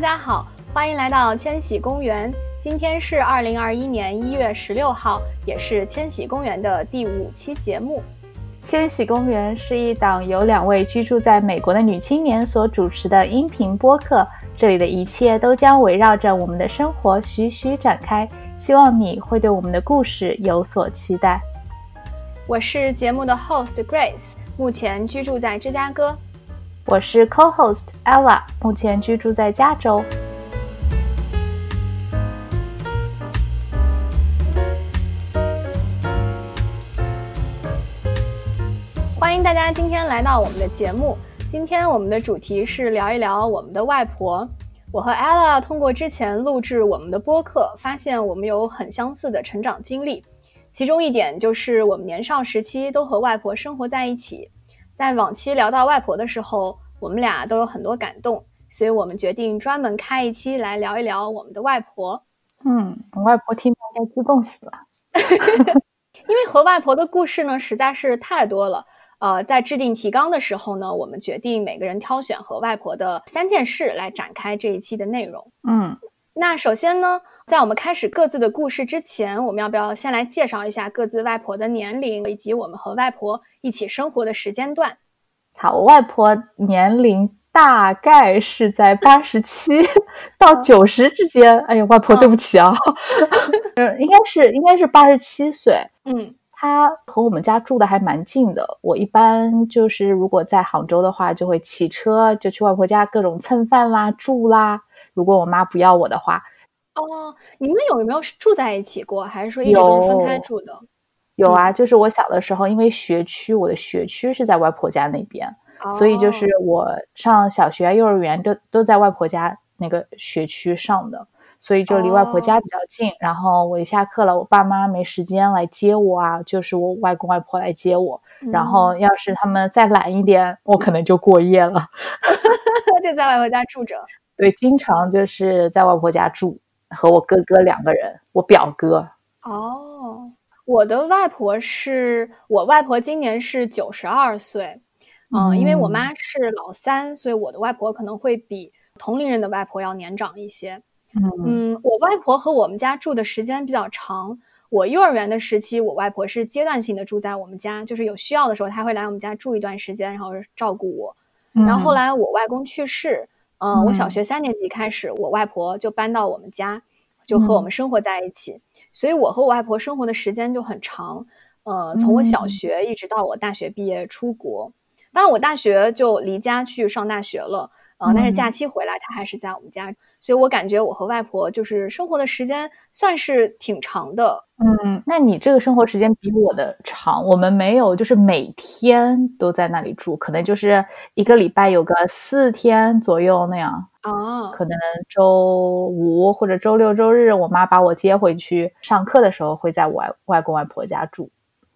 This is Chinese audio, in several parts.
大家好，欢迎来到千禧公园。今天是二零二一年一月十六号，也是千禧公园的第五期节目。千禧公园是一档由两位居住在美国的女青年所主持的音频播客，这里的一切都将围绕着我们的生活徐徐展开。希望你会对我们的故事有所期待。我是节目的 host Grace，目前居住在芝加哥。我是 co-host Ella，目前居住在加州。欢迎大家今天来到我们的节目。今天我们的主题是聊一聊我们的外婆。我和 Ella 通过之前录制我们的播客，发现我们有很相似的成长经历。其中一点就是我们年少时期都和外婆生活在一起。在往期聊到外婆的时候，我们俩都有很多感动，所以我们决定专门开一期来聊一聊我们的外婆。嗯，我外婆听到该激动死了 因为和外婆的故事呢实在是太多了。呃，在制定提纲的时候呢，我们决定每个人挑选和外婆的三件事来展开这一期的内容。嗯，那首先呢，在我们开始各自的故事之前，我们要不要先来介绍一下各自外婆的年龄以及我们和外婆一起生活的时间段？好，我外婆年龄大概是在八十七 到九十之间。哎呀，外婆，对不起啊，嗯，应该是应该是八十七岁。嗯，她和我们家住的还蛮近的。我一般就是如果在杭州的话，就会骑车就去外婆家各种蹭饭啦、住啦。如果我妈不要我的话，哦，你们有没有住在一起过，还是说一直都是分开住的？有啊，就是我小的时候，因为学区，我的学区是在外婆家那边，所以就是我上小学、幼儿园都都在外婆家那个学区上的，所以就离外婆家比较近。然后我一下课了，我爸妈没时间来接我啊，就是我外公外婆来接我。然后要是他们再懒一点，我可能就过夜了，就在外婆家住着。对，经常就是在外婆家住，和我哥哥两个人，我表哥。哦。我的外婆是我外婆，今年是九十二岁，嗯，因为我妈是老三，所以我的外婆可能会比同龄人的外婆要年长一些。嗯，我外婆和我们家住的时间比较长。我幼儿园的时期，我外婆是阶段性的住在我们家，就是有需要的时候，她会来我们家住一段时间，然后照顾我。然后后来我外公去世，嗯，我小学三年级开始，我外婆就搬到我们家。就和我们生活在一起，所以我和我外婆生活的时间就很长，呃，从我小学一直到我大学毕业出国。当然，我大学就离家去上大学了，呃，但是假期回来，他还是在我们家，所以我感觉我和外婆就是生活的时间算是挺长的。嗯，那你这个生活时间比我的长，我们没有就是每天都在那里住，可能就是一个礼拜有个四天左右那样。哦，可能周五或者周六周日，我妈把我接回去上课的时候，会在我外外公外婆家住。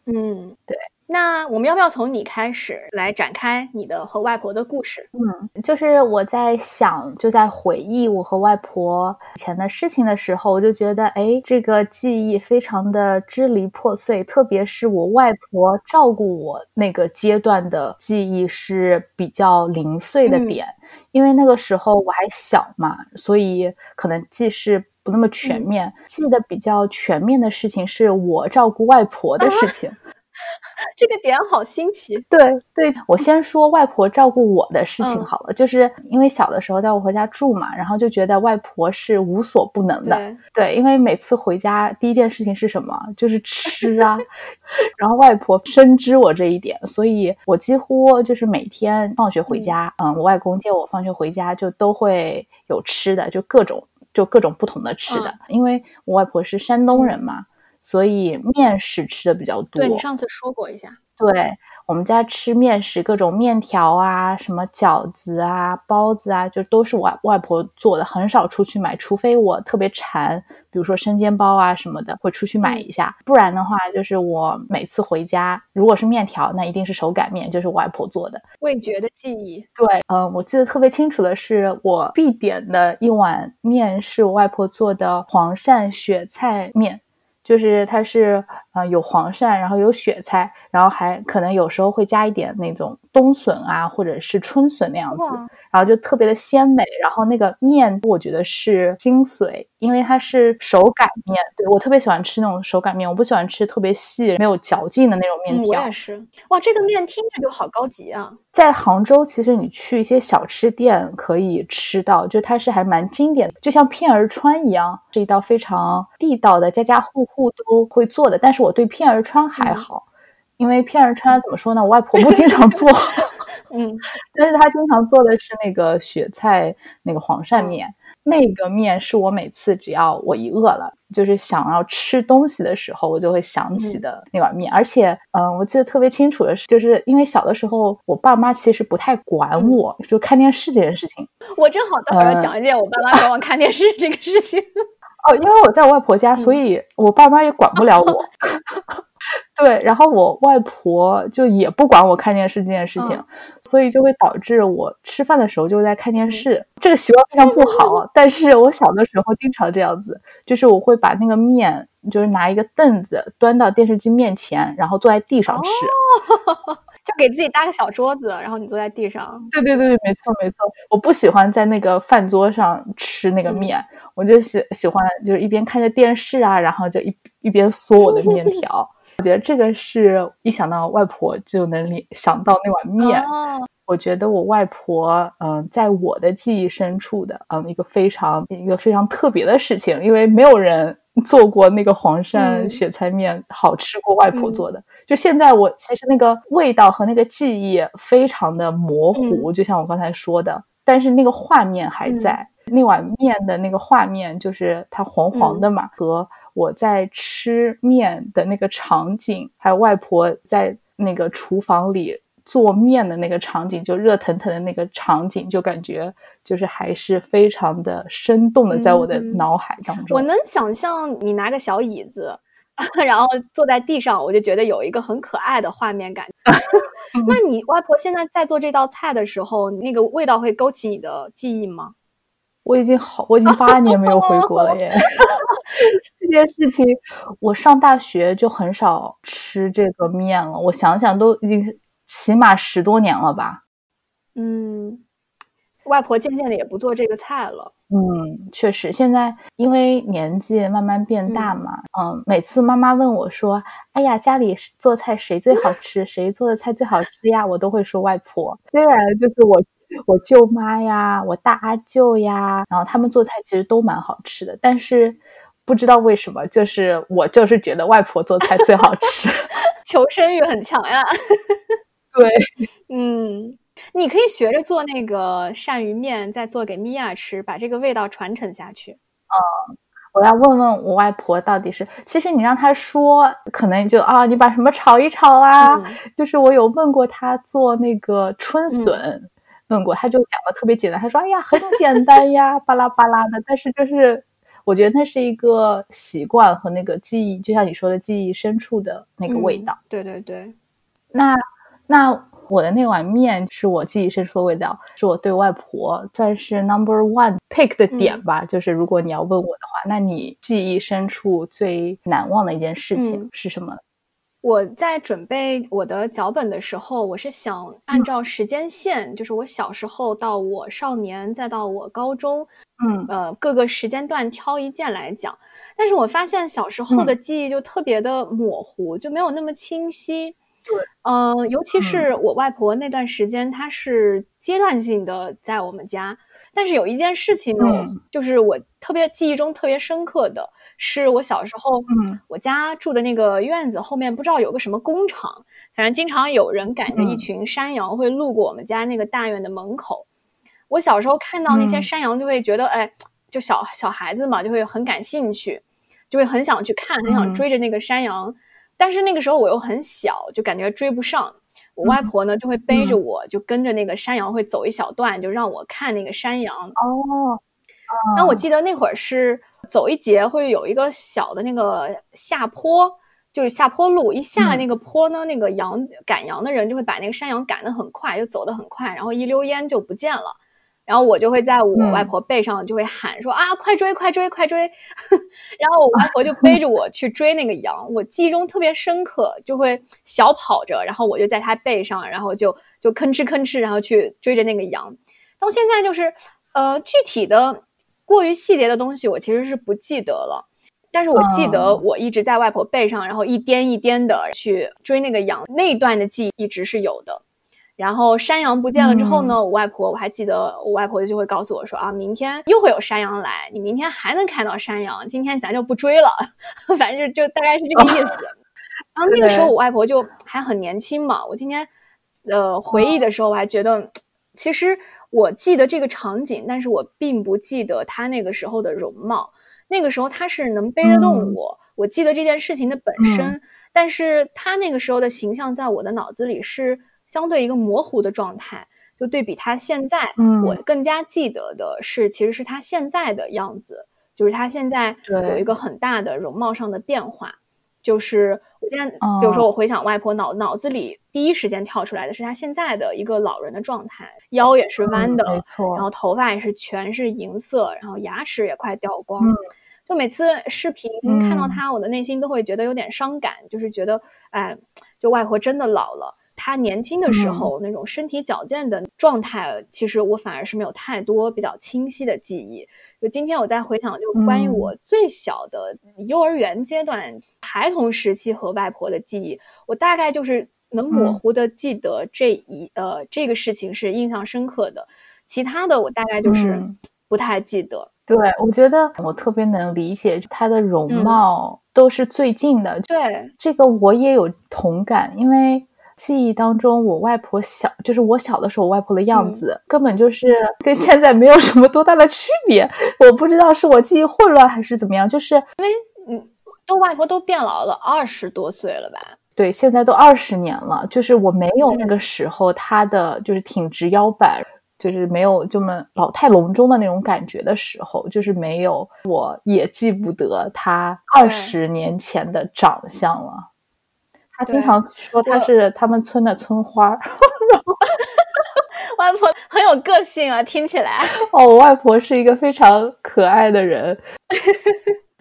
嗯，对。那我们要不要从你开始来展开你的和外婆的故事？嗯，就是我在想，就在回忆我和外婆以前的事情的时候，我就觉得，哎，这个记忆非常的支离破碎，特别是我外婆照顾我那个阶段的记忆是比较零碎的点。因为那个时候我还小嘛，所以可能记事不那么全面。记得比较全面的事情是我照顾外婆的事情。这个点好新奇。对对，我先说外婆照顾我的事情好了，就是因为小的时候在我回家住嘛，然后就觉得外婆是无所不能的。对，因为每次回家第一件事情是什么？就是吃啊。然后外婆深知我这一点，所以我几乎就是每天放学回家，嗯，我外公接我放学回家就都会有吃的，就各种就各种不同的吃的，因为我外婆是山东人嘛。所以面食吃的比较多。对你上次说过一下。对我们家吃面食，各种面条啊，什么饺子啊、包子啊，就都是外外婆做的，很少出去买，除非我特别馋，比如说生煎包啊什么的，会出去买一下。不然的话，就是我每次回家，如果是面条，那一定是手擀面，就是外婆做的。味觉的记忆。对，嗯，我记得特别清楚的是，我必点的一碗面是我外婆做的黄鳝雪菜面。就是它是啊，有黄鳝，然后有雪菜，然后还可能有时候会加一点那种冬笋啊，或者是春笋那样子，然后就特别的鲜美。然后那个面，我觉得是精髓，因为它是手擀面。对我特别喜欢吃那种手擀面，我不喜欢吃特别细、没有嚼劲的那种面条。我也是。哇，这个面听着就好高级啊！在杭州，其实你去一些小吃店可以吃到，就它是还蛮经典的，就像片儿川一样，是一道非常地道的，家家户户都会做的。但是我对片儿川还好，因为片儿川怎么说呢？我外婆不经常做，嗯，但是她经常做的是那个雪菜那个黄鳝面，那个面是我每次只要我一饿了，就是想要吃东西的时候，我就会想起的那碗面。而且，嗯，我记得特别清楚的是，就是因为小的时候我爸妈其实不太管我，就看电视这件事情。我正好待会儿要讲一件我爸妈管我看电视这个事情。哦，因为我在我外婆家，所以我爸妈也管不了我。对，然后我外婆就也不管我看电视这件事情，所以就会导致我吃饭的时候就在看电视。这个习惯非常不好，但是我小的时候经常这样子，就是我会把那个面，就是拿一个凳子端到电视机面前，然后坐在地上吃。就给自己搭个小桌子，然后你坐在地上。对对对，没错没错。我不喜欢在那个饭桌上吃那个面，我就喜喜欢就是一边看着电视啊，然后就一一边嗦我的面条。我觉得这个是一想到外婆就能联想到那碗面。我觉得我外婆嗯，在我的记忆深处的嗯一个非常一个非常特别的事情，因为没有人 做过那个黄鳝雪菜面好吃过外婆做的。就现在，我其实那个味道和那个记忆非常的模糊，就像我刚才说的，但是那个画面还在，那碗面的那个画面就是它黄黄的嘛，和我在吃面的那个场景，还有外婆在那个厨房里做面的那个场景，就热腾腾的那个场景，就感觉就是还是非常的生动的，在我的脑海当中。我能想象你拿个小椅子。然后坐在地上，我就觉得有一个很可爱的画面感。那你外婆现在在做这道菜的时候，那个味道会勾起你的记忆吗？我已经好，我已经八年没有回国了耶。这件事情，我上大学就很少吃这个面了。我想想，都已经起码十多年了吧。嗯，外婆渐渐的也不做这个菜了。嗯，确实，现在因为年纪慢慢变大嘛，嗯，每次妈妈问我说：“哎呀，家里做菜谁最好吃？谁做的菜最好吃呀？”我都会说外婆。虽然就是我我舅妈呀，我大阿舅呀，然后他们做菜其实都蛮好吃的，但是不知道为什么，就是我就是觉得外婆做菜最好吃，求生欲很强呀。对，嗯。你可以学着做那个鳝鱼面，再做给米娅吃，把这个味道传承下去。嗯，我要问问我外婆到底是，其实你让她说，可能就啊，你把什么炒一炒啊。就是我有问过她做那个春笋，问过，她就讲的特别简单，她说哎呀很简单呀，巴拉巴拉的。但是就是我觉得那是一个习惯和那个记忆，就像你说的记忆深处的那个味道。对对对，那那。我的那碗面是我记忆深处的味道，是我对外婆算是 number one pick 的点吧。就是如果你要问我的话，那你记忆深处最难忘的一件事情是什么？我在准备我的脚本的时候，我是想按照时间线，就是我小时候到我少年，再到我高中，嗯呃各个时间段挑一件来讲。但是我发现小时候的记忆就特别的模糊，就没有那么清晰。对，嗯，尤其是我外婆那段时间，她是阶段性的在我们家。但是有一件事情呢，就是我特别记忆中特别深刻的是，我小时候，嗯，我家住的那个院子后面不知道有个什么工厂，反正经常有人赶着一群山羊会路过我们家那个大院的门口。我小时候看到那些山羊，就会觉得，哎，就小小孩子嘛，就会很感兴趣，就会很想去看，很想追着那个山羊。但是那个时候我又很小，就感觉追不上。我外婆呢就会背着我，就跟着那个山羊会走一小段，就让我看那个山羊。哦，那我记得那会儿是走一节会有一个小的那个下坡，就是下坡路。一下了那个坡呢，那个羊赶羊的人就会把那个山羊赶得很快，就走得很快，然后一溜烟就不见了。然后我就会在我外婆背上就会喊说啊，快追快追快追！然后我外婆就背着我去追那个羊，我记忆中特别深刻，就会小跑着，然后我就在她背上，然后就就吭哧吭哧，然后去追着那个羊。到现在就是呃具体的过于细节的东西，我其实是不记得了，但是我记得我一直在外婆背上，然后一颠一颠的去追那个羊，那一段的记忆一直是有的。然后山羊不见了之后呢，我外婆我还记得，我外婆就会告诉我说啊，明天又会有山羊来，你明天还能看到山羊，今天咱就不追了，反正就大概是这个意思。然后那个时候我外婆就还很年轻嘛，我今天呃回忆的时候我还觉得，其实我记得这个场景，但是我并不记得她那个时候的容貌。那个时候她是能背得动我，我记得这件事情的本身，但是她那个时候的形象在我的脑子里是。相对一个模糊的状态，就对比他现在，我更加记得的是，其实是他现在的样子，就是他现在有一个很大的容貌上的变化。就是我现在，比如说我回想外婆脑脑子里第一时间跳出来的是他现在的一个老人的状态，腰也是弯的，没错，然后头发也是全是银色，然后牙齿也快掉光。就每次视频看到他，我的内心都会觉得有点伤感，就是觉得，哎，就外婆真的老了。他年轻的时候那种身体矫健的状态，其实我反而是没有太多比较清晰的记忆。就今天我在回想，就关于我最小的幼儿园阶段、孩童时期和外婆的记忆，我大概就是能模糊的记得这一呃这个事情是印象深刻的，其他的我大概就是不太记得。对，我觉得我特别能理解她的容貌都是最近的。对，这个我也有同感，因为。记忆当中，我外婆小，就是我小的时候，我外婆的样子根本就是 跟现在没有什么多大的区别。我不知道是我记忆混乱还是怎么样，就是因为嗯，都外婆都变老了二十多岁了吧？对，现在都二十年了，就是我没有那个时候她的就是挺直腰板，就是没有这么老态龙钟的那种感觉的时候，就是没有，我也记不得她二十年前的长相了。他经常说他是他们村的村花，然后 外婆很有个性啊，听起来。哦，我外婆是一个非常可爱的人，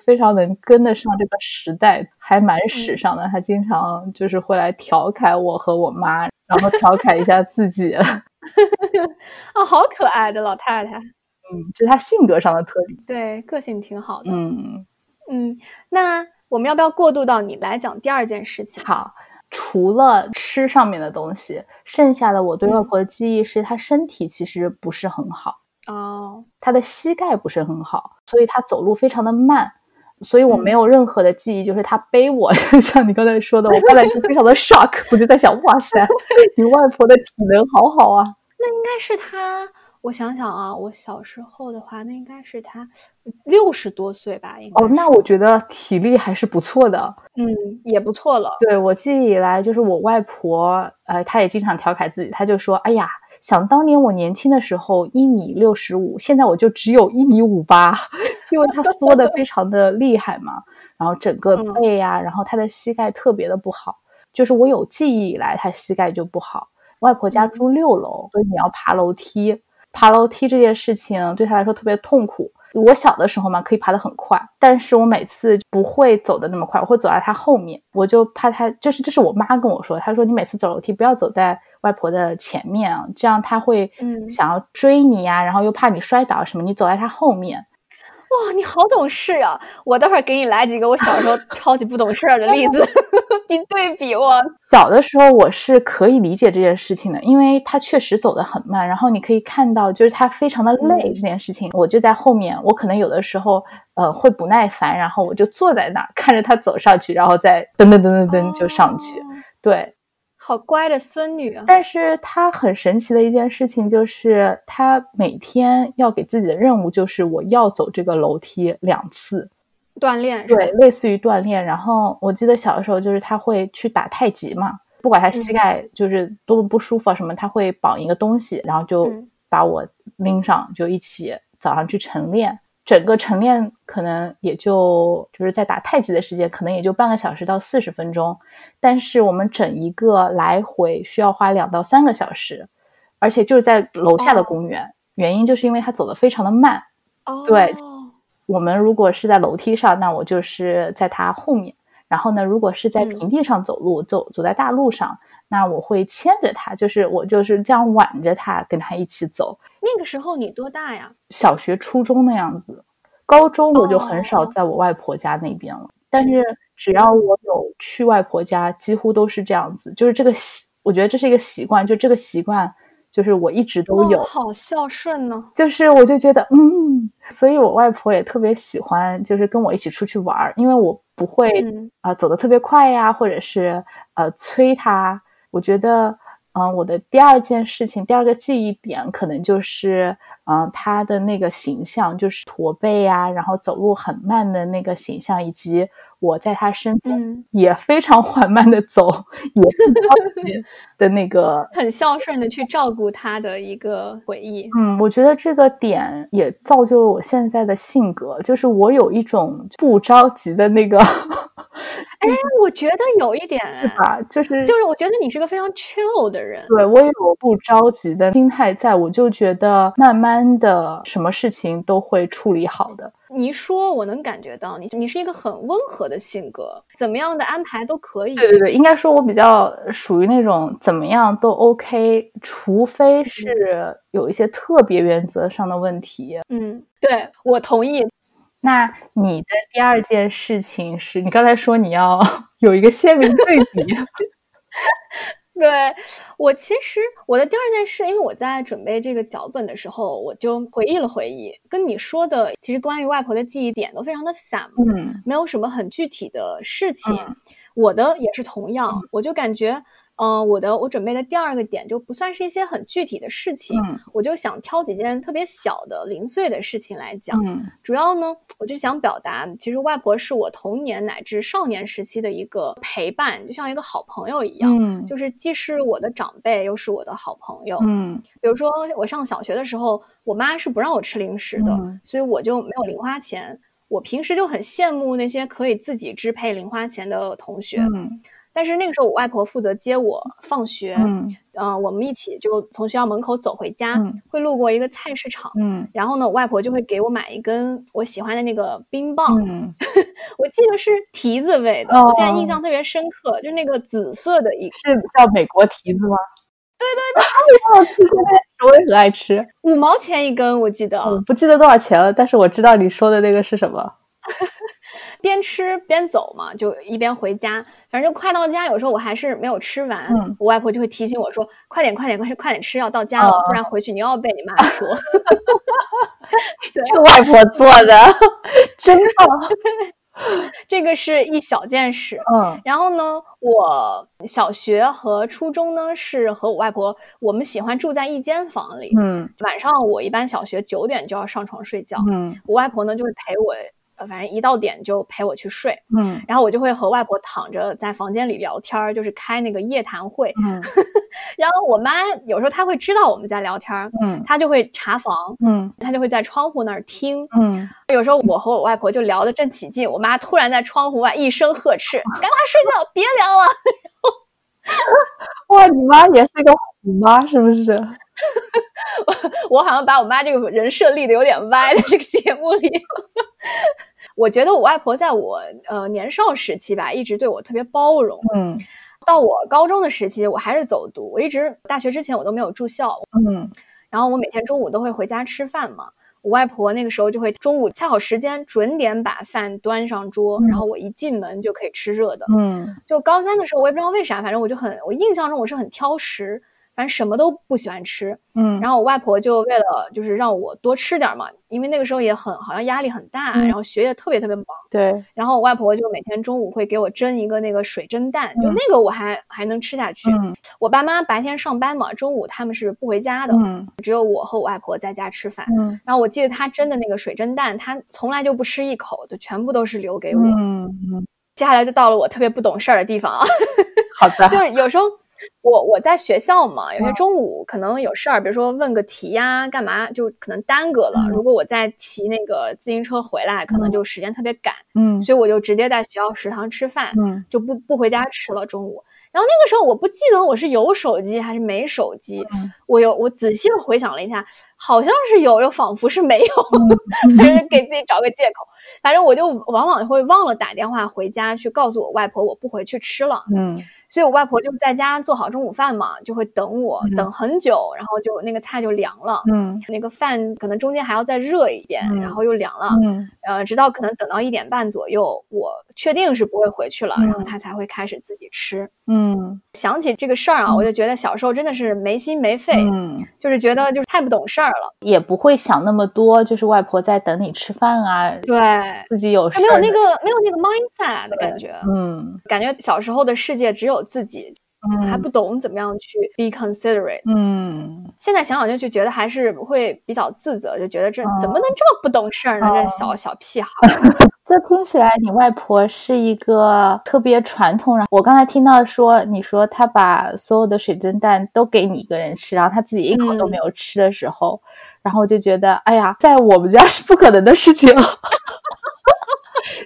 非常能跟得上这个时代，还蛮时尚的。她经常就是会来调侃我和我妈，然后调侃一下自己。啊，好可爱的老太太。嗯，这是她性格上的特点。对，个性挺好的。嗯嗯，那。我们要不要过渡到你来讲第二件事情？好，除了吃上面的东西，剩下的我对外婆的记忆是她身体其实不是很好哦，她的膝盖不是很好，所以她走路非常的慢，所以我没有任何的记忆，就是她背我，像你刚才说的，我刚才就非常的 shock，我就在想，哇塞，你外婆的体能好好啊，那应该是她。我想想啊，我小时候的话，那应该是他六十多岁吧？应该哦，那我觉得体力还是不错的，嗯，也不错了。对我记忆以来，就是我外婆，呃，她也经常调侃自己，她就说：“哎呀，想当年我年轻的时候一米六十五，现在我就只有一米五八，因为她缩的非常的厉害嘛，然后整个背呀，然后她的膝盖特别的不好，就是我有记忆以来，她膝盖就不好。外婆家住六楼，所以你要爬楼梯。”爬楼梯这件事情对他来说特别痛苦。我小的时候嘛，可以爬得很快，但是我每次不会走得那么快，我会走在他后面。我就怕他，就是这是我妈跟我说，她说你每次走楼梯不要走在外婆的前面啊，这样他会想要追你呀，然后又怕你摔倒什么，你走在他后面。哇，你好懂事啊！我待会儿给你来几个我小时候 超级不懂事儿的例子，你对比我。小的时候我是可以理解这件事情的，因为他确实走得很慢，然后你可以看到就是他非常的累这件事情。我就在后面，我可能有的时候呃会不耐烦，然后我就坐在那儿看着他走上去，然后再噔噔噔噔噔就上去，对。好乖的孙女啊！但是她很神奇的一件事情就是，她每天要给自己的任务就是我要走这个楼梯两次，锻炼对，类似于锻炼。然后我记得小的时候就是他会去打太极嘛，不管他膝盖就是多么不舒服啊什么，他会绑一个东西，然后就把我拎上，就一起早上去晨练。整个晨练可能也就就是在打太极的时间，可能也就半个小时到四十分钟，但是我们整一个来回需要花两到三个小时，而且就是在楼下的公园，原因就是因为他走的非常的慢。哦，对，我们如果是在楼梯上，那我就是在它后面。然后呢，如果是在平地上走路，走走在大路上，那我会牵着它，就是我就是这样挽着它，跟它一起走。那个时候你多大呀？小学、初中那样子。高中我就很少在我外婆家那边了。但是只要我有去外婆家，几乎都是这样子。就是这个习，我觉得这是一个习惯。就这个习惯，就是我一直都有。好孝顺呢。就是我就觉得，嗯，所以我外婆也特别喜欢，就是跟我一起出去玩儿，因为我不会啊走得特别快呀，或者是呃催她。我觉得，嗯，我的第二件事情，第二个记忆点，可能就是。嗯，他的那个形象就是驼背啊，然后走路很慢的那个形象，以及我在他身边也非常缓慢的走，也是 的那个很孝顺的去照顾他的一个回忆。嗯，我觉得这个点也造就了我现在的性格，就是我有一种不着急的那个。哎，我觉得有一点，是吧？就是就是，我觉得你是个非常 chill 的人。对我有不着急的心态在，我就觉得慢慢的，什么事情都会处理好的。你一说，我能感觉到你，你是一个很温和的性格，怎么样的安排都可以。对对对，应该说，我比较属于那种怎么样都 OK，除非是有一些特别原则上的问题。嗯，对我同意。那你的第二件事情是你刚才说你要 有一个鲜明对比，对我其实我的第二件事，因为我在准备这个脚本的时候，我就回忆了回忆，跟你说的其实关于外婆的记忆点都非常的散，嗯，没有什么很具体的事情，我的也是同样，我就感觉。嗯，我的我准备的第二个点就不算是一些很具体的事情，我就想挑几件特别小的零碎的事情来讲。主要呢，我就想表达，其实外婆是我童年乃至少年时期的一个陪伴，就像一个好朋友一样，就是既是我的长辈，又是我的好朋友。嗯，比如说我上小学的时候，我妈是不让我吃零食的，所以我就没有零花钱。我平时就很羡慕那些可以自己支配零花钱的同学。但是那个时候，我外婆负责接我放学，嗯，我们一起就从学校门口走回家，会路过一个菜市场，嗯，然后呢，我外婆就会给我买一根我喜欢的那个冰棒，嗯，我记得是提子味的，我现在印象特别深刻，就是那个紫色的一是叫美国提子吗？对对对，好吃，我也很爱吃，五毛钱一根，我记得，我不记得多少钱了，但是我知道你说的那个是什么。边吃边走嘛，就一边回家，反正就快到家。有时候我还是没有吃完，我外婆就会提醒我说：“快点，快点，快快点吃，要到家了，不然回去你又要被你妈说。”这外婆做的真好。这个是一小件事。嗯，然后呢，我小学和初中呢是和我外婆，我们喜欢住在一间房里。嗯，晚上我一般小学九点就要上床睡觉。嗯，我外婆呢就会陪我。反正一到点就陪我去睡，嗯，然后我就会和外婆躺着在房间里聊天，就是开那个夜谈会，嗯，然后我妈有时候她会知道我们在聊天，嗯，她就会查房，嗯，她就会在窗户那儿听，嗯，有时候我和我外婆就聊得正起劲，我妈突然在窗户外一声呵斥：“赶快睡觉，别聊了。”哇，你妈也是个虎妈，是不是？我好像把我妈这个人设立的有点歪，在这个节目里。我觉得我外婆在我呃年少时期吧，一直对我特别包容。嗯，到我高中的时期，我还是走读，我一直大学之前我都没有住校。嗯，然后我每天中午都会回家吃饭嘛。我外婆那个时候就会中午恰好时间准点把饭端上桌，然后我一进门就可以吃热的。嗯，就高三的时候，我也不知道为啥，反正我就很，我印象中我是很挑食。反正什么都不喜欢吃，嗯，然后我外婆就为了就是让我多吃点嘛，因为那个时候也很好像压力很大，然后学业特别特别忙，对，然后我外婆就每天中午会给我蒸一个那个水蒸蛋，就那个我还还能吃下去。我爸妈白天上班嘛，中午他们是不回家的，只有我和我外婆在家吃饭。然后我记得她蒸的那个水蒸蛋，她从来就不吃一口，就全部都是留给我。嗯，接下来就到了我特别不懂事儿的地方啊，好的，就有时候。我我在学校嘛，有些中午可能有事儿，比如说问个题呀，干嘛就可能耽搁了。如果我在骑那个自行车回来，可能就时间特别赶，嗯，所以我就直接在学校食堂吃饭，嗯，就不不回家吃了中午。然后那个时候我不记得我是有手机还是没手机，我有我仔细的回想了一下，好像是有，又仿佛是没有，还是给自己找个借口。反正我就往往会忘了打电话回家去告诉我外婆我不回去吃了，嗯。所以，我外婆就在家做好中午饭嘛，就会等我等很久，然后就那个菜就凉了，嗯，那个饭可能中间还要再热一遍，然后又凉了，嗯，呃，直到可能等到一点半左右，我确定是不会回去了，然后他才会开始自己吃，嗯，想起这个事儿啊，我就觉得小时候真的是没心没肺，嗯，就是觉得就是太不懂事儿了，也不会想那么多，就是外婆在等你吃饭啊，对，自己有事没有那个没有那个 mindset 的感觉，嗯，感觉小时候的世界只有。自己还不懂怎么样去。be considerate，嗯，现在想想就就觉得还是会比较自责，就觉得这怎么能这么不懂事儿呢？这。小小屁孩。这听起来你外婆是一个特别传统。然后我刚才听到说，你说她把所有的水蒸蛋都给你一个人吃，然后她自己一口都没有吃的时候，然后我就觉得，哎呀，在我们家是不可能的事情。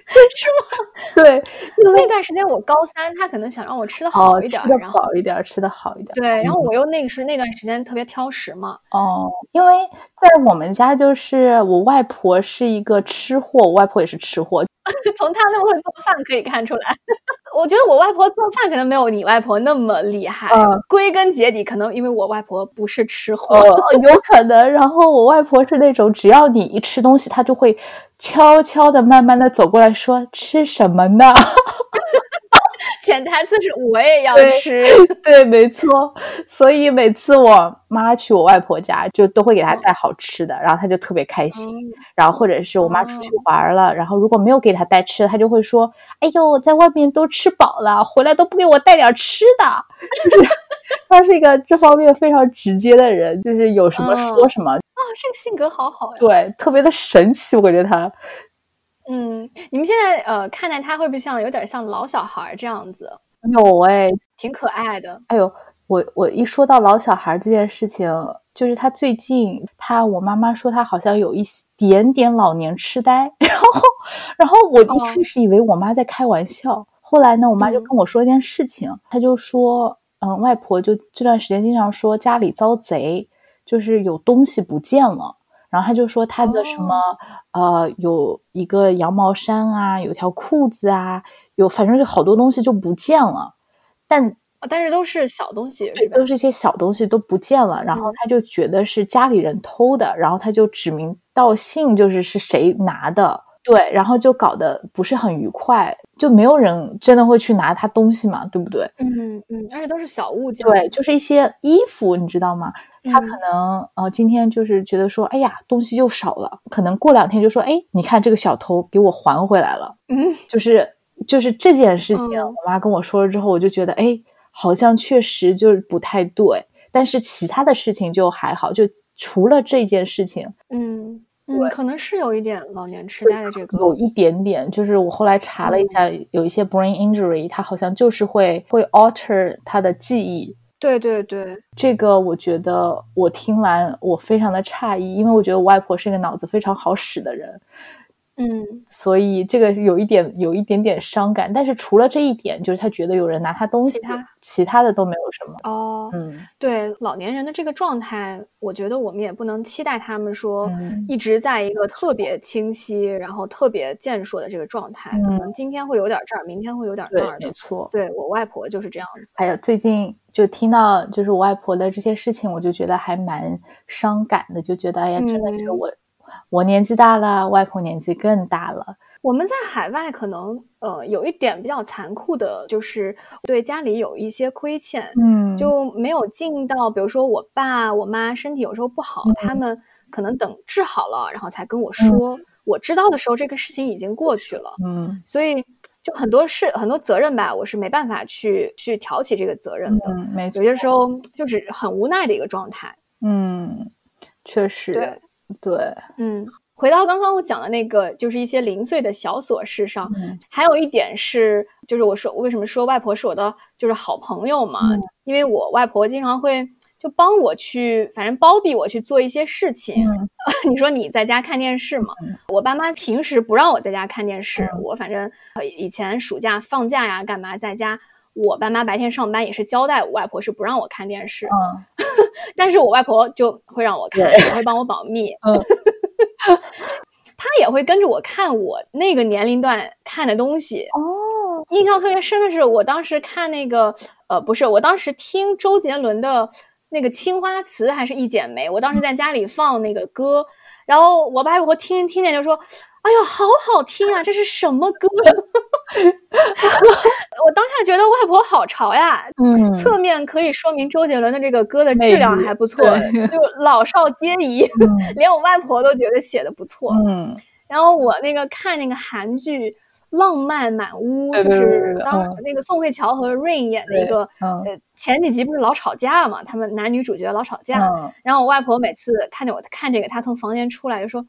是吗？对，那段时间我高三，他可能想让我吃的好一点，吃的好一点，吃的好一点。对，然后我又那个是那段时间特别挑食嘛。哦，因为在我们家，就是我外婆是一个吃货，我外婆也是吃货。从他那么会做饭可以看出来，我觉得我外婆做饭可能没有你外婆那么厉害。归根结底，可能因为我外婆不是吃货，有可能。然后我外婆是那种，只要你一吃东西，她就会悄悄的、慢慢的走过来说：“吃什么呢？”潜台词是我也要吃，对，没错。所以每次我妈去我外婆家，就都会给她带好吃的，然后她就特别开心。然后或者是我妈出去玩了，然后如果没有给她带吃的，她就会说：“哎呦，在外面都吃饱了，回来都不给我带点吃的。”就是 她是一个这方面非常直接的人，就是有什么说什么啊。这个性格好好呀，对，特别的神奇，我感觉她。嗯，你们现在呃看待他会不会像有点像老小孩这样子？有哎，挺可爱的。哎呦，我我一说到老小孩这件事情，就是他最近他我妈妈说他好像有一点点老年痴呆，然后然后我一开始以为我妈在开玩笑，后来呢，我妈就跟我说一件事情，她就说，嗯，外婆就这段时间经常说家里遭贼，就是有东西不见了。然后他就说他的什么呃，有一个羊毛衫啊，有条裤子啊，有反正就好多东西就不见了，但但是都是小东西，都是一些小东西都不见了。然后他就觉得是家里人偷的，然后他就指名道姓，就是是谁拿的，对，然后就搞得不是很愉快，就没有人真的会去拿他东西嘛，对不对？嗯嗯，而且都是小物件，对，就是一些衣服，你知道吗？他可能呃，今天就是觉得说，哎呀，东西又少了。可能过两天就说，哎，你看这个小偷给我还回来了。嗯，就是就是这件事情，我妈跟我说了之后，我就觉得，哎，好像确实就是不太对。但是其他的事情就还好，就除了这件事情，嗯嗯，可能是有一点老年痴呆的这个，有一点点。就是我后来查了一下，有一些 brain injury，它好像就是会会 alter 他的记忆。对对对，这个我觉得我听完我非常的诧异，因为我觉得我外婆是一个脑子非常好使的人。嗯，所以这个有一点有一点点伤感，但是除了这一点，就是他觉得有人拿他东西，其他其他的都没有什么。哦，嗯，对，老年人的这个状态，我觉得我们也不能期待他们说一直在一个特别清晰，然后特别健硕的这个状态，可能今天会有点这儿，明天会有点那儿的。没错，对我外婆就是这样子。还有最近就听到就是我外婆的这些事情，我就觉得还蛮伤感的，就觉得哎呀，真的是我。我年纪大了，外婆年纪更大了。我们在海外可能呃有一点比较残酷的，就是对家里有一些亏欠，嗯，就没有尽到。比如说我爸我妈身体有时候不好，他们可能等治好了，然后才跟我说。我知道的时候，这个事情已经过去了，嗯，所以就很多事很多责任吧，我是没办法去去挑起这个责任的。嗯，没错，有些时候就是很无奈的一个状态。嗯，确实。对。对，嗯，回到刚刚我讲的那个，就是一些零碎的小琐事上，还有一点是，就是我说我为什么说外婆是我的就是好朋友嘛？因为我外婆经常会就帮我去，反正包庇我去做一些事情。你说你在家看电视嘛？我爸妈平时不让我在家看电视，我反正以前暑假放假呀，干嘛在家？我爸妈白天上班也是交代我外婆是不让我看电视，但是我外婆就会让我看，也会帮我保密。他也会跟着我看我那个年龄段看的东西哦。印象特别深的是，我当时看那个，呃，不是，我当时听周杰伦的那个《青花瓷》还是一剪梅，我当时在家里放那个歌，然后我外婆听听见就说。哎呦，好好听啊！这是什么歌？我当下觉得外婆好潮呀。嗯，侧面可以说明周杰伦的这个歌的质量还不错，就老少皆宜，连我外婆都觉得写的不错。嗯，然后我那个看那个韩剧《浪漫满屋》，就是当那个宋慧乔和 Rain 演的一个，呃，前几集不是老吵架嘛？他们男女主角老吵架。然后我外婆每次看见我看这个，她从房间出来就说。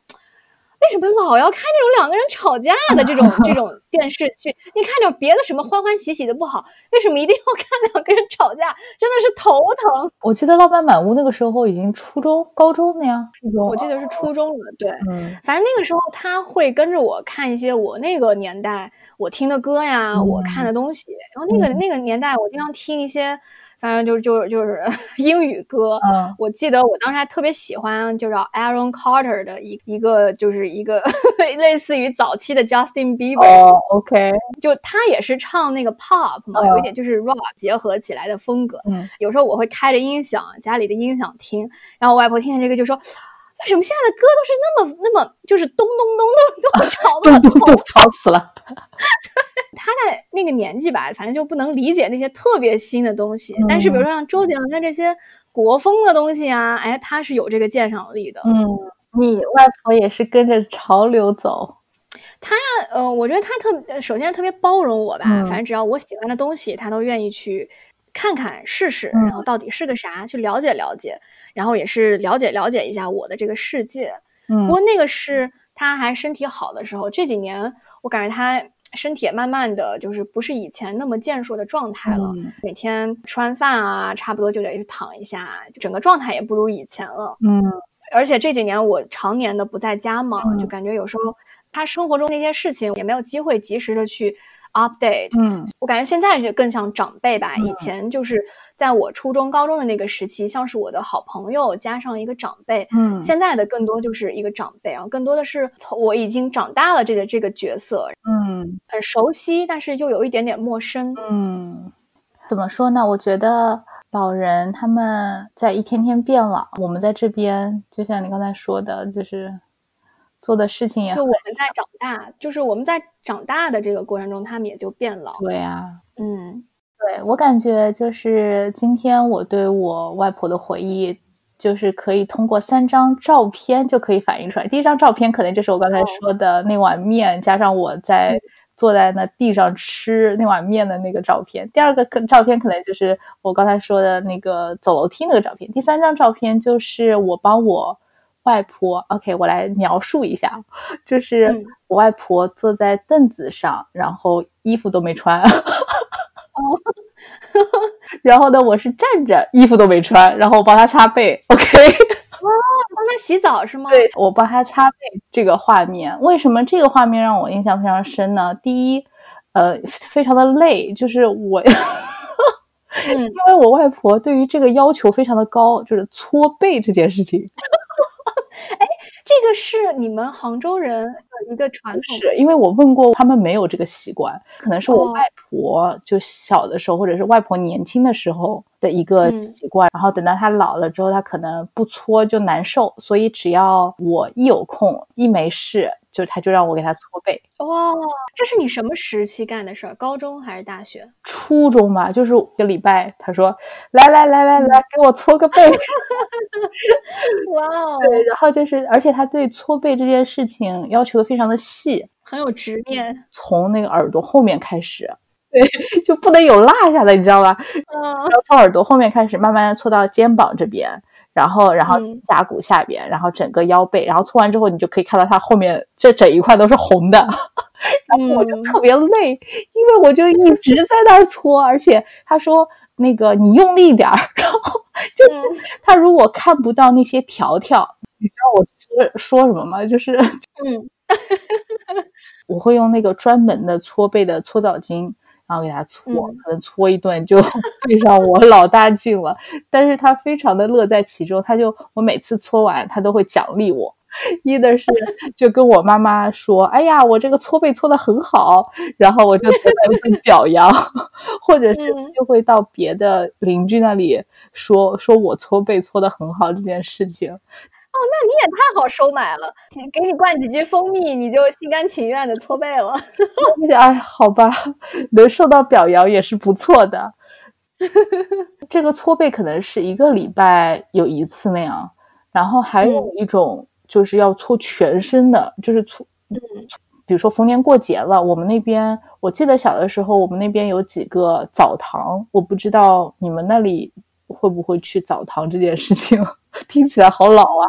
为什么老要看这种两个人吵架的这种 这种电视剧？你看点别的什么欢欢喜喜的不好，为什么一定要看两个人吵架？真的是头疼。我记得《浪漫满屋》那个时候已经初中、高中了呀，初中。我记得是初中了，对，嗯，反正那个时候他会跟着我看一些我那个年代我听的歌呀，我看的东西。然后那个那个年代，我经常听一些。反正就就就是 英语歌，嗯，我记得我当时还特别喜欢，就是 Aaron Carter 的一一个，就是一个 类似于早期的 Justin Bieber。哦，OK，就他也是唱那个 pop 嘛，有一点就是 rock 结合起来的风格。嗯，有时候我会开着音响，家里的音响听，然后我外婆听见这个就说：“为什么现在的歌都是那么那么就是咚咚咚咚这么吵，咚咚咚吵死了。”他在那个年纪吧，反正就不能理解那些特别新的东西。但是，比如说像周杰伦的这些国风的东西啊，哎，他是有这个鉴赏力的。嗯，你外婆也是跟着潮流走。他，呃，我觉得他特首先特别包容我吧。反正只要我喜欢的东西，他都愿意去看看试试，然后到底是个啥，去了解了解，然后也是了解了解一下我的这个世界。嗯，不过那个是他还身体好的时候，这几年我感觉他。身体也慢慢的就是不是以前那么健硕的状态了，每天吃完饭啊，差不多就得去躺一下，整个状态也不如以前了。嗯，而且这几年我常年的不在家嘛，就感觉有时候他生活中那些事情也没有机会及时的去。update，嗯，我感觉现在就更像长辈吧。以前就是在我初中、高中的那个时期，像是我的好朋友加上一个长辈。嗯，现在的更多就是一个长辈，然后更多的是从我已经长大了这个这个角色，嗯，很熟悉，但是又有一点点陌生。嗯，怎么说呢？我觉得老人他们在一天天变老，我们在这边就像你刚才说的，就是。做的事情也就我们在长大，就是我们在长大的这个过程中，他们也就变老。对呀，嗯，对我感觉就是今天我对我外婆的回忆，就是可以通过三张照片就可以反映出来。第一张照片可能就是我刚才说的那碗面，加上我在坐在那地上吃那碗面的那个照片。第二个可照片可能就是我刚才说的那个走楼梯那个照片。第三张照片就是我帮我。外婆，OK，我来描述一下，就是我外婆坐在凳子上，然后衣服都没穿，然后呢，我是站着，衣服都没穿，然后我帮她擦背，OK，哦，帮她洗澡是吗？对，我帮她擦背，这个画面，为什么这个画面让我印象非常深呢？第一，呃，非常的累，就是我，嗯，因为我外婆对于这个要求非常的高，就是搓背这件事情。哎，这个是你们杭州人的一个传统，是因为我问过他们没有这个习惯，可能是我外婆就小的时候，或者是外婆年轻的时候的一个习惯，然后等到她老了之后，她可能不搓就难受，所以只要我一有空，一没事。就他就让我给他搓背，哇，这是你什么时期干的事儿？高中还是大学？初中吧，就是一个礼拜。他说：“来来来来来，给我搓个背。”哇哦！对，然后就是，而且他对搓背这件事情要求的非常的细，很有执念。从那个耳朵后面开始，对，就不能有落下的，你知道吧？嗯。然后从耳朵后面开始，慢慢的搓到肩膀这边。然后然后肩胛骨下边，然后整个腰背，然后搓完之后，你就可以看到它后面这整一块都是红的，然后我就特别累，因为我就一直在那儿搓，而且他说那个你用力点儿，然后就是他如果看不到那些条条，你知道我说说什么吗？就是嗯。我会用那个专门的搓背的搓澡巾，然后给他搓，可能搓一顿就 费上我老大劲了。但是他非常的乐在其中，他就我每次搓完，他都会奖励我，一的是 就跟我妈妈说：“哎呀，我这个搓背搓的很好。”然后我就得到一份表扬，或者是就会到别的邻居那里说说我搓背搓的很好这件事情。哦，那你也太好收买了，给你灌几句蜂蜜，你就心甘情愿的搓背了。哎，好吧，能受到表扬也是不错的。这个搓背可能是一个礼拜有一次那样，然后还有一种就是要搓全身的，就是搓，比如说逢年过节了，我们那边我记得小的时候，我们那边有几个澡堂，我不知道你们那里会不会去澡堂这件事情。听起来好老啊，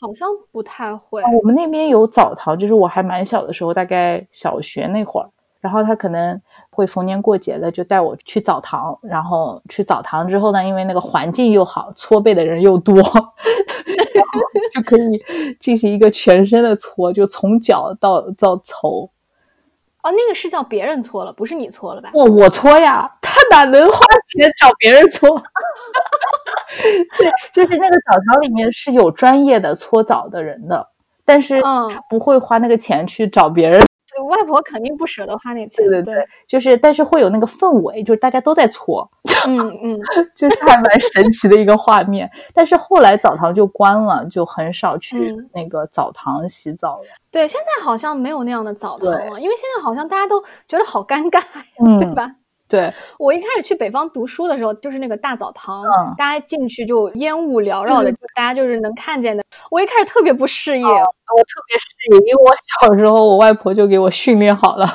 好像不太会。我们那边有澡堂，就是我还蛮小的时候，大概小学那会儿，然后他可能会逢年过节的就带我去澡堂，然后去澡堂之后呢，因为那个环境又好，搓背的人又多，就可以进行一个全身的搓，就从脚到到头。哦，那个是叫别人搓了，不是你搓了吧？我我搓呀，他哪能花钱找别人搓？对，就是那个澡堂里面是有专业的搓澡的人的，但是他不会花那个钱去找别人。对，外婆肯定不舍得花那钱。对对对，就是但是会有那个氛围，就是大家都在搓。嗯嗯，就是还蛮神奇的一个画面。但是后来澡堂就关了，就很少去那个澡堂洗澡了。对，现在好像没有那样的澡堂了，因为现在好像大家都觉得好尴尬，对吧？对我一开始去北方读书的时候，就是那个大澡堂，大家进去就烟雾缭绕的，就大家就是能看见的。我一开始特别不适应，我特别适应，因为我小时候我外婆就给我训练好了。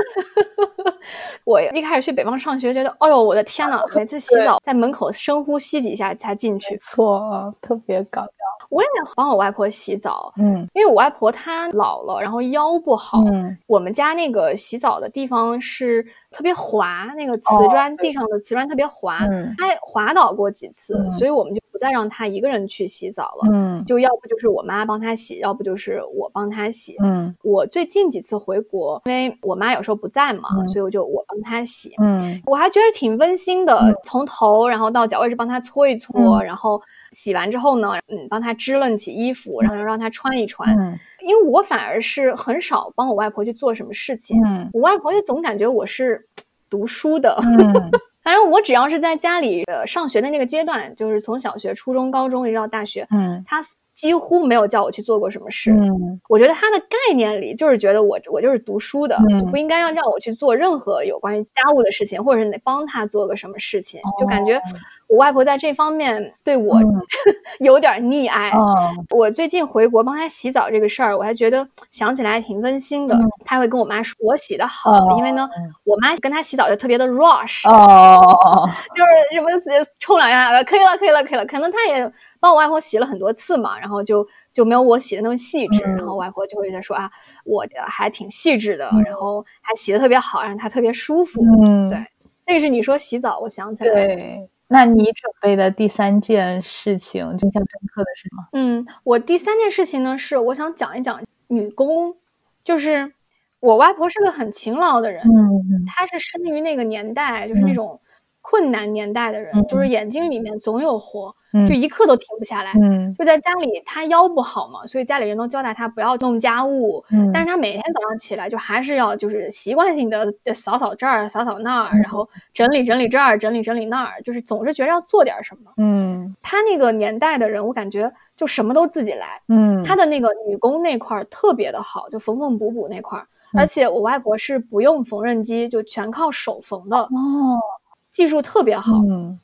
我一开始去北方上学，觉得，哎呦，我的天呐，每次洗澡在门口深呼吸几下才进去，错，特别搞笑。我也帮我外婆洗澡，嗯，因为我外婆她老了，然后腰不好，嗯，我们家那个洗澡的地方是特别滑，那个瓷砖地上的瓷砖特别滑，她滑倒过几次，所以我们就不再让他一个人去洗澡了，嗯，就要不就是我妈帮他洗，要不就是我帮他洗，嗯，我最近几次回国，因为我妈有时候不在嘛，所以我就我帮他洗，嗯，我还觉得挺温馨的，从头然后到脚也是帮他搓一搓，然后洗完之后呢，嗯，帮他。支棱起衣服，然后让他穿一穿。嗯，因为我反而是很少帮我外婆去做什么事情。嗯，我外婆就总感觉我是读书的。嗯，反正我只要是在家里呃上学的那个阶段，就是从小学、初中、高中一直到大学。嗯，他。几乎没有叫我去做过什么事。嗯，我觉得他的概念里就是觉得我我就是读书的，就不应该要让我去做任何有关于家务的事情，或者是帮他做个什么事情。就感觉我外婆在这方面对我 有点溺爱。我最近回国帮她洗澡这个事儿，我还觉得想起来还挺温馨的。她会跟我妈说我洗的好，因为呢，我妈跟她洗澡就特别的 rush，哦，就是什么冲两下，可以了，可以了，可以了。可能她也帮我外婆洗了很多次嘛，然后。就就没有我洗的那么细致，然后外婆就会在说啊，我还挺细致的，然后还洗的特别好，让她特别舒服。嗯，对，这个是你说洗澡，我想起来。对，那你准备的第三件事情，印象深刻的是什么？嗯，我第三件事情呢，是我想讲一讲女工，就是我外婆是个很勤劳的人，嗯，她是生于那个年代，就是那种。困难年代的人，就是眼睛里面总有活，就一刻都停不下来。嗯，就在家里，他腰不好嘛，所以家里人都交代他不要弄家务。嗯，但是他每天早上起来就还是要，就是习惯性的扫扫这儿，扫扫那儿，然后整理整理这儿，整理整理那儿，就是总是觉得要做点什么。嗯，他那个年代的人，我感觉就什么都自己来。嗯，他的那个女工那块儿特别的好，就缝缝补补那块儿，而且我外婆是不用缝纫机，就全靠手缝的。哦。技术特别好，嗯，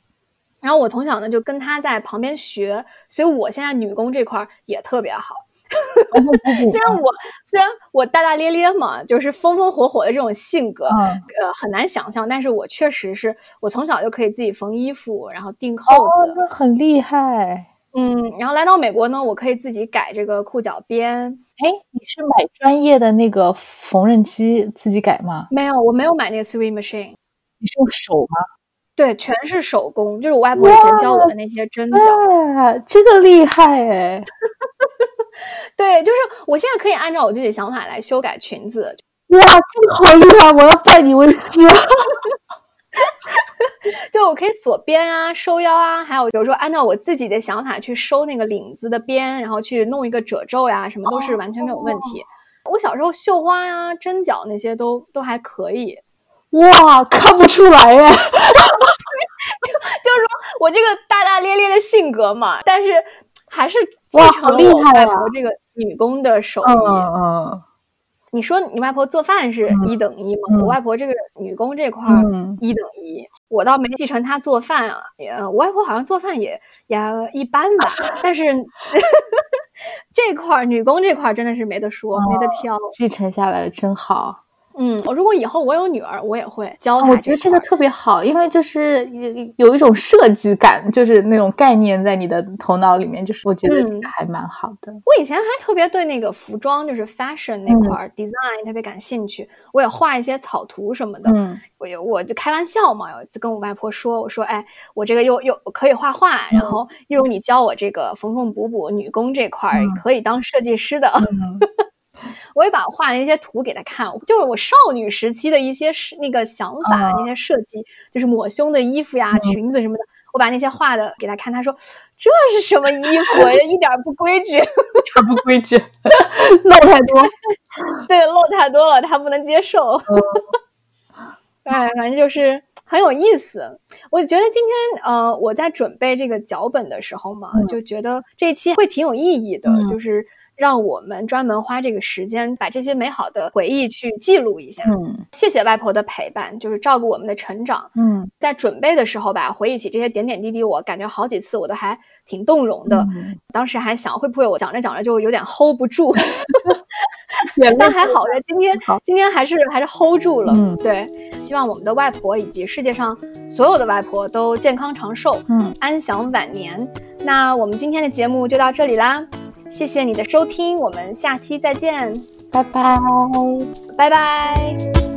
然后我从小呢就跟他在旁边学，所以我现在女工这块也特别好。虽然我虽然我大大咧咧嘛，就是风风火火的这种性格，呃，很难想象，但是我确实是我从小就可以自己缝衣服，然后钉扣子，那很厉害。嗯，然后来到美国呢，我可以自己改这个裤脚边。哎，你是买专业的那个缝纫机自己改吗？没有，我没有买那个 sewing machine。你是用手吗？对，全是手工，就是我外婆以前教我的那些针脚。这个厉害哎！对，就是我现在可以按照我自己的想法来修改裙子。哇，这个好厉害！我要拜你为师。就我可以锁边啊，收腰啊，还有比如说按照我自己的想法去收那个领子的边，然后去弄一个褶皱呀，什么都是完全没有问题。我小时候绣花呀、针脚那些都都还可以。哇，看不出来耶！就就是说我这个大大咧咧的性格嘛，但是还是继承了我外婆这个女工的手艺。嗯嗯。你说你外婆做饭是一等一吗？我外婆这个女工这块儿一等一，我倒没继承她做饭啊。也我外婆好像做饭也也一般吧，但是 这块儿女工这块儿真的是没得说，没得挑，继承下来真好。嗯，我如果以后我有女儿，我也会教她。我觉得这个特别好，因为就是有一种设计感，就是那种概念在你的头脑里面，就是我觉得这个还蛮好的。我以前还特别对那个服装，就是 fashion 那块 design 特别感兴趣，我也画一些草图什么的。嗯，我有我就开玩笑嘛，有一次跟我外婆说，我说，哎，我这个又又可以画画，然后又有你教我这个缝缝补补女工这块，可以当设计师的。我也把画的一些图给他看，就是我少女时期的一些是那个想法，那些设计，就是抹胸的衣服呀、裙子什么的，我把那些画的给他看，他说这是什么衣服，一点不规矩，不规矩，露太多，对，露太多了，他不能接受。哎，反正就是很有意思。我觉得今天呃，我在准备这个脚本的时候嘛，就觉得这一期会挺有意义的，就是。让我们专门花这个时间，把这些美好的回忆去记录一下。嗯，谢谢外婆的陪伴，就是照顾我们的成长。嗯，在准备的时候吧，回忆起这些点点滴滴，我感觉好几次我都还挺动容的。当时还想，会不会我讲着讲着就有点 hold 不住？但还好在今天，今天还是还是 hold 住了。嗯，对，希望我们的外婆以及世界上所有的外婆都健康长寿，嗯，安享晚年。那我们今天的节目就到这里啦。谢谢你的收听，我们下期再见，拜拜，拜拜。